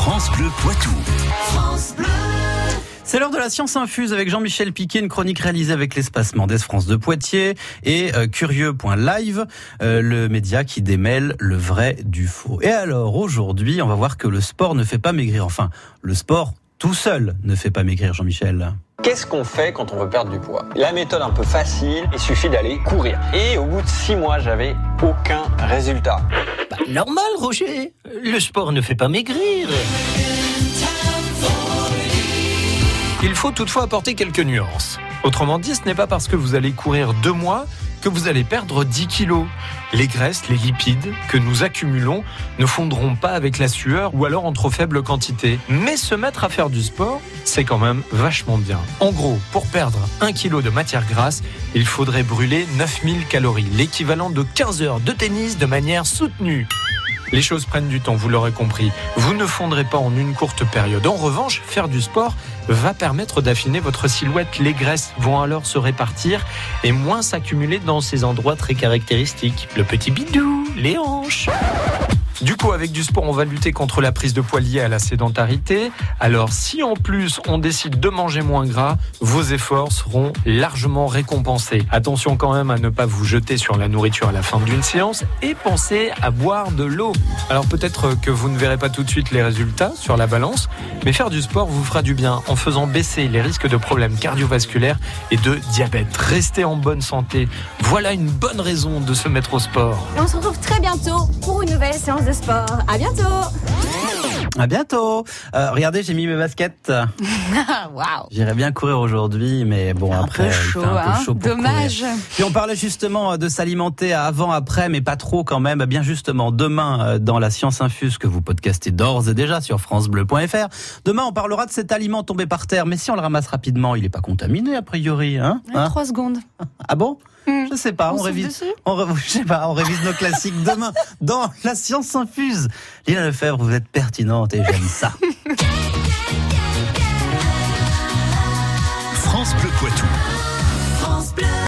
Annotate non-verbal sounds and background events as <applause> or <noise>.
France Bleu Poitou. C'est l'heure de la science infuse avec Jean-Michel Piquet, une chronique réalisée avec l'espace Mendès France de Poitiers et euh, curieux.live, euh, le média qui démêle le vrai du faux. Et alors aujourd'hui, on va voir que le sport ne fait pas maigrir. Enfin, le sport tout seul ne fait pas maigrir, Jean-Michel. Qu'est-ce qu'on fait quand on veut perdre du poids? La méthode un peu facile, il suffit d'aller courir. Et au bout de six mois, j'avais aucun résultat. Bah, normal, Roger. Le sport ne fait pas maigrir. Il faut toutefois apporter quelques nuances. Autrement dit, ce n'est pas parce que vous allez courir deux mois que vous allez perdre 10 kilos. Les graisses, les lipides que nous accumulons ne fondront pas avec la sueur ou alors en trop faible quantité. Mais se mettre à faire du sport, c'est quand même vachement bien. En gros, pour perdre 1 kg de matière grasse, il faudrait brûler 9000 calories, l'équivalent de 15 heures de tennis de manière soutenue. Les choses prennent du temps, vous l'aurez compris. Vous ne fondrez pas en une courte période. En revanche, faire du sport va permettre d'affiner votre silhouette. Les graisses vont alors se répartir et moins s'accumuler dans ces endroits très caractéristiques. Le petit bidou, les hanches. Du coup, avec du sport, on va lutter contre la prise de poids liée à la sédentarité. Alors, si en plus on décide de manger moins gras, vos efforts seront largement récompensés. Attention quand même à ne pas vous jeter sur la nourriture à la fin d'une séance et pensez à boire de l'eau. Alors peut-être que vous ne verrez pas tout de suite les résultats sur la balance, mais faire du sport vous fera du bien en faisant baisser les risques de problèmes cardiovasculaires et de diabète. Restez en bonne santé. Voilà une bonne raison de se mettre au sport. Et on se retrouve très bientôt pour une nouvelle séance de sport. À bientôt. À bientôt. Euh, regardez, j'ai mis mes baskets. <laughs> Waouh. J'irais bien courir aujourd'hui, mais bon Un après, peu il fait chaud, un peu hein. chaud pour Dommage. courir. Puis on parlait justement de s'alimenter avant, après, mais pas trop quand même. Bien justement, demain euh, dans la science infuse que vous podcastez d'ores et déjà sur francebleu.fr. Demain, on parlera de cet aliment tombé par terre, mais si on le ramasse rapidement, il est pas contaminé a priori, hein, Hein Trois secondes. Ah bon? Hmm. Je sais pas. On révise. On, re- <laughs> je sais pas. On révise nos classiques demain dans la science infuse. Lina Lefebvre, vous êtes pertinente et j'aime ça. France Bleu Poitou.